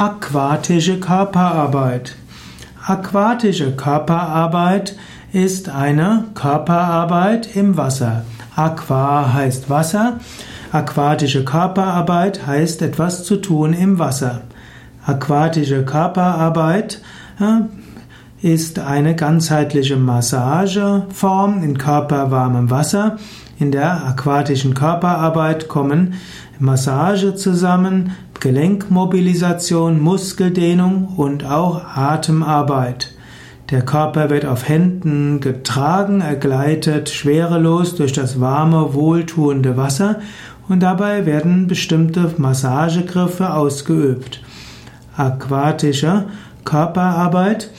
Aquatische Körperarbeit. Aquatische Körperarbeit ist eine Körperarbeit im Wasser. Aqua heißt Wasser. Aquatische Körperarbeit heißt etwas zu tun im Wasser. Aquatische Körperarbeit äh, ist eine ganzheitliche Massageform in körperwarmem Wasser. In der aquatischen Körperarbeit kommen Massage zusammen, Gelenkmobilisation, Muskeldehnung und auch Atemarbeit. Der Körper wird auf Händen getragen, er gleitet schwerelos durch das warme, wohltuende Wasser und dabei werden bestimmte Massagegriffe ausgeübt. Aquatische Körperarbeit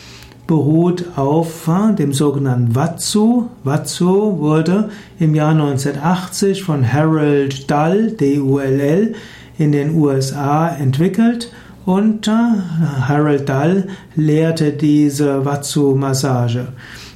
beruht auf äh, dem sogenannten Watsu. Watsu wurde im Jahr 1980 von Harold Dull, D-U-L-L, in den USA entwickelt und äh, Harold Dull lehrte diese Watsu-Massage.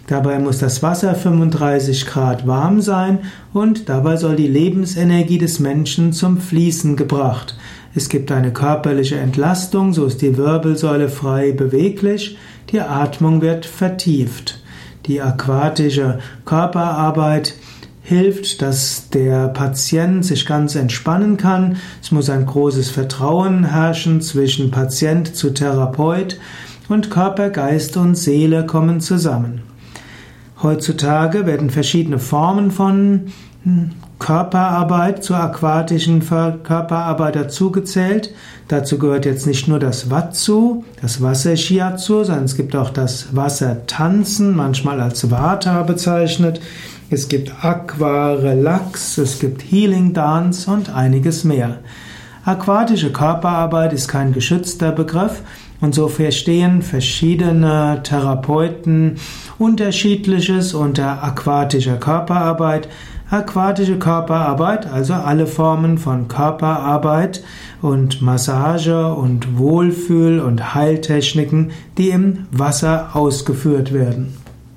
Dabei muss das Wasser 35 Grad warm sein und dabei soll die Lebensenergie des Menschen zum Fließen gebracht. Es gibt eine körperliche Entlastung, so ist die Wirbelsäule frei beweglich, die Atmung wird vertieft. Die aquatische Körperarbeit hilft, dass der Patient sich ganz entspannen kann. Es muss ein großes Vertrauen herrschen zwischen Patient zu Therapeut und Körper, Geist und Seele kommen zusammen. Heutzutage werden verschiedene Formen von Körperarbeit zur aquatischen Körperarbeit dazugezählt. Dazu gehört jetzt nicht nur das Watsu, das Wasser-Shiatsu, sondern es gibt auch das Wassertanzen, manchmal als Vata bezeichnet. Es gibt Aqua Relax, es gibt Healing Dance und einiges mehr. Aquatische Körperarbeit ist kein geschützter Begriff und so verstehen verschiedene Therapeuten unterschiedliches unter aquatischer Körperarbeit. Aquatische Körperarbeit, also alle Formen von Körperarbeit und Massage und Wohlfühl und Heiltechniken, die im Wasser ausgeführt werden.